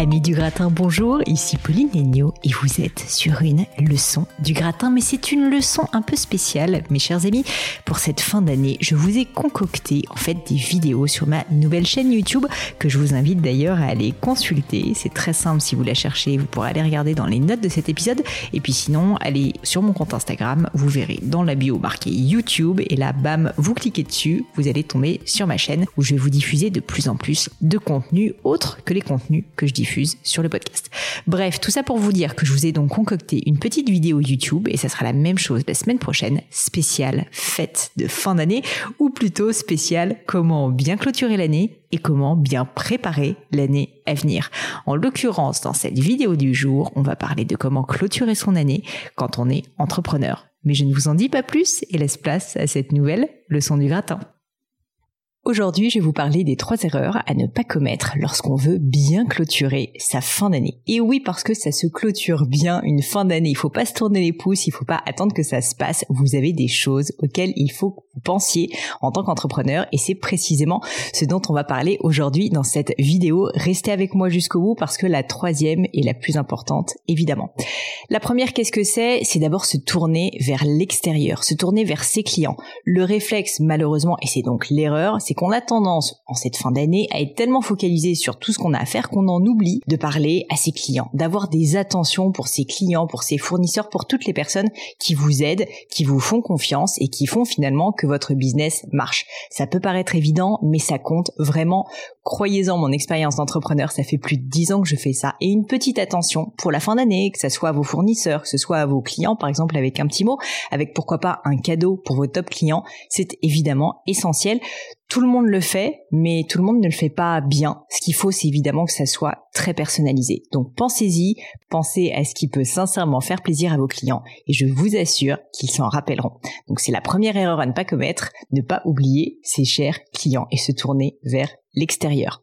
Amis du gratin, bonjour, ici Pauline Agneau et vous êtes sur une leçon du gratin, mais c'est une leçon un peu spéciale, mes chers amis. Pour cette fin d'année, je vous ai concocté en fait des vidéos sur ma nouvelle chaîne YouTube que je vous invite d'ailleurs à aller consulter. C'est très simple, si vous la cherchez, vous pourrez aller regarder dans les notes de cet épisode. Et puis sinon, allez sur mon compte Instagram, vous verrez dans la bio marqué YouTube et là, bam, vous cliquez dessus, vous allez tomber sur ma chaîne où je vais vous diffuser de plus en plus de contenus autres que les contenus que je diffuse Bref, tout ça pour vous dire que je vous ai donc concocté une petite vidéo YouTube et ça sera la même chose la semaine prochaine, spéciale fête de fin d'année ou plutôt spéciale comment bien clôturer l'année et comment bien préparer l'année à venir. En l'occurrence, dans cette vidéo du jour, on va parler de comment clôturer son année quand on est entrepreneur. Mais je ne vous en dis pas plus et laisse place à cette nouvelle leçon du gratin. Aujourd'hui, je vais vous parler des trois erreurs à ne pas commettre lorsqu'on veut bien clôturer sa fin d'année. Et oui, parce que ça se clôture bien une fin d'année. Il faut pas se tourner les pouces, il faut pas attendre que ça se passe. Vous avez des choses auxquelles il faut que vous pensiez en tant qu'entrepreneur et c'est précisément ce dont on va parler aujourd'hui dans cette vidéo. Restez avec moi jusqu'au bout parce que la troisième est la plus importante, évidemment. La première, qu'est-ce que c'est? C'est d'abord se tourner vers l'extérieur, se tourner vers ses clients. Le réflexe, malheureusement, et c'est donc l'erreur, c'est qu'on a tendance, en cette fin d'année, à être tellement focalisé sur tout ce qu'on a à faire qu'on en oublie de parler à ses clients, d'avoir des attentions pour ses clients, pour ses fournisseurs, pour toutes les personnes qui vous aident, qui vous font confiance et qui font finalement que votre business marche. Ça peut paraître évident, mais ça compte vraiment. Croyez-en, mon expérience d'entrepreneur, ça fait plus de dix ans que je fais ça. Et une petite attention pour la fin d'année, que ce soit vos fournisseurs, que ce soit à vos clients, par exemple avec un petit mot, avec pourquoi pas un cadeau pour vos top clients, c'est évidemment essentiel. Tout le monde le fait, mais tout le monde ne le fait pas bien. Ce qu'il faut, c'est évidemment que ça soit très personnalisé. Donc pensez-y, pensez à ce qui peut sincèrement faire plaisir à vos clients et je vous assure qu'ils s'en rappelleront. Donc c'est la première erreur à ne pas commettre, ne pas oublier ses chers clients et se tourner vers l'extérieur.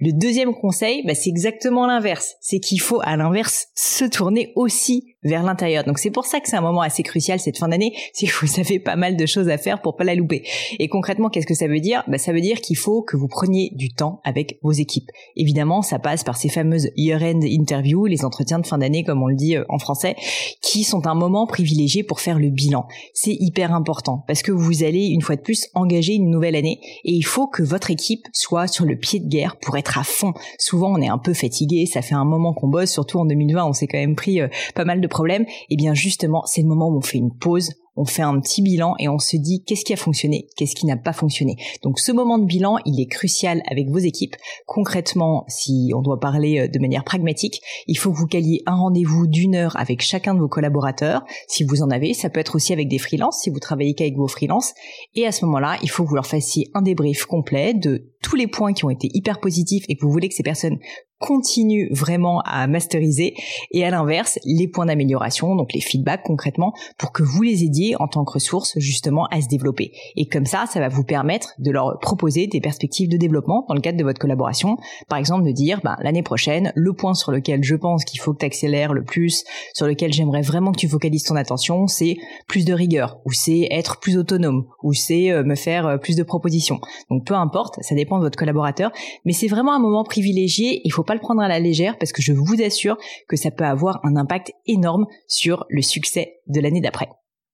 Le deuxième conseil, bah, c'est exactement l'inverse. C'est qu'il faut à l'inverse se tourner aussi vers l'intérieur. Donc c'est pour ça que c'est un moment assez crucial cette fin d'année, que vous avez pas mal de choses à faire pour pas la louper. Et concrètement, qu'est-ce que ça veut dire? Bah, Ça veut dire qu'il faut que vous preniez du temps avec vos équipes. Évidemment, ça passe par ces fameuses year-end interviews, les entretiens de fin d'année comme on le dit euh, en français, qui sont un moment privilégié pour faire le bilan. C'est hyper important parce que vous allez une fois de plus engager une nouvelle année et il faut que votre équipe soit sur le pied de guerre pour être à fond. Souvent, on est un peu fatigué, ça fait un moment qu'on bosse, surtout en 2020, on s'est quand même pris euh, pas mal de problèmes. Et eh bien justement, c'est le moment où on fait une pause, on fait un petit bilan et on se dit qu'est-ce qui a fonctionné, qu'est-ce qui n'a pas fonctionné. Donc ce moment de bilan, il est crucial avec vos équipes. Concrètement, si on doit parler euh, de manière pragmatique, il faut que vous caliez un rendez-vous d'une heure avec chacun de vos collaborateurs. Si vous en avez, ça peut être aussi avec des freelances, si vous travaillez qu'avec vos freelances. Et à ce moment-là, il faut que vous leur fassiez un débrief complet de tous les points qui ont été hyper positifs et que vous voulez que ces personnes continue vraiment à masteriser et à l'inverse les points d'amélioration, donc les feedbacks concrètement, pour que vous les aidiez en tant que ressources justement à se développer. Et comme ça, ça va vous permettre de leur proposer des perspectives de développement dans le cadre de votre collaboration. Par exemple, de dire, ben, l'année prochaine, le point sur lequel je pense qu'il faut que tu accélères le plus, sur lequel j'aimerais vraiment que tu focalises ton attention, c'est plus de rigueur, ou c'est être plus autonome, ou c'est euh, me faire euh, plus de propositions. Donc peu importe, ça dépend de votre collaborateur, mais c'est vraiment un moment privilégié, il faut pas le prendre à la légère parce que je vous assure que ça peut avoir un impact énorme sur le succès de l'année d'après.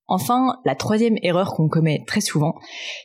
Enfin, la troisième erreur qu'on commet très souvent,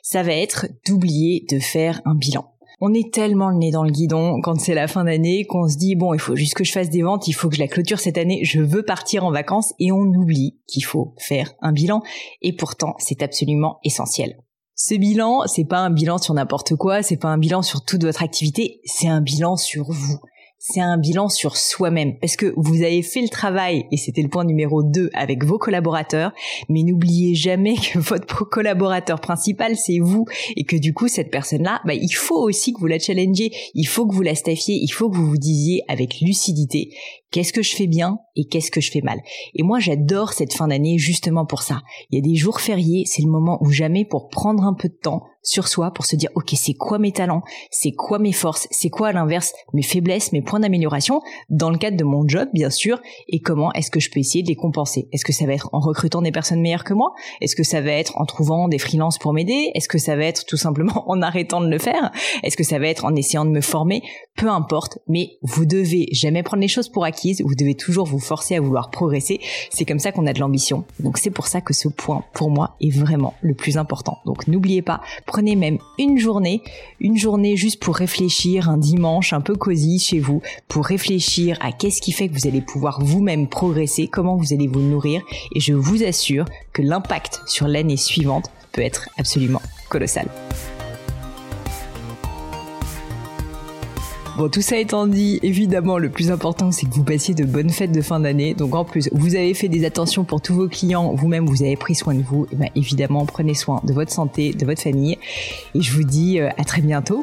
ça va être d'oublier de faire un bilan. On est tellement le nez dans le guidon quand c'est la fin d'année qu'on se dit bon, il faut juste que je fasse des ventes, il faut que je la clôture cette année, je veux partir en vacances et on oublie qu'il faut faire un bilan et pourtant c'est absolument essentiel. Ce bilan, c'est pas un bilan sur n'importe quoi, c'est pas un bilan sur toute votre activité, c'est un bilan sur vous c'est un bilan sur soi-même. Parce que vous avez fait le travail, et c'était le point numéro 2 avec vos collaborateurs, mais n'oubliez jamais que votre collaborateur principal, c'est vous, et que du coup, cette personne-là, bah, il faut aussi que vous la challengez, il faut que vous la staffiez, il faut que vous vous disiez avec lucidité, qu'est-ce que je fais bien et qu'est-ce que je fais mal. Et moi, j'adore cette fin d'année justement pour ça. Il y a des jours fériés, c'est le moment où jamais pour prendre un peu de temps sur soi pour se dire ok c'est quoi mes talents, c'est quoi mes forces, c'est quoi à l'inverse mes faiblesses, mes points d'amélioration dans le cadre de mon job bien sûr et comment est-ce que je peux essayer de les compenser? Est-ce que ça va être en recrutant des personnes meilleures que moi? Est-ce que ça va être en trouvant des freelances pour m'aider? Est-ce que ça va être tout simplement en arrêtant de le faire? Est-ce que ça va être en essayant de me former? Peu importe, mais vous devez jamais prendre les choses pour acquises, vous devez toujours vous forcer à vouloir progresser. C'est comme ça qu'on a de l'ambition. Donc c'est pour ça que ce point pour moi est vraiment le plus important. Donc n'oubliez pas prenez même une journée, une journée juste pour réfléchir, un dimanche un peu cosy chez vous, pour réfléchir à qu'est-ce qui fait que vous allez pouvoir vous-même progresser, comment vous allez vous nourrir, et je vous assure que l'impact sur l'année suivante peut être absolument colossal. Bon, tout ça étant dit, évidemment, le plus important, c'est que vous passiez de bonnes fêtes de fin d'année. Donc, en plus, vous avez fait des attentions pour tous vos clients, vous-même, vous avez pris soin de vous. Et bien, évidemment, prenez soin de votre santé, de votre famille. Et je vous dis euh, à très bientôt.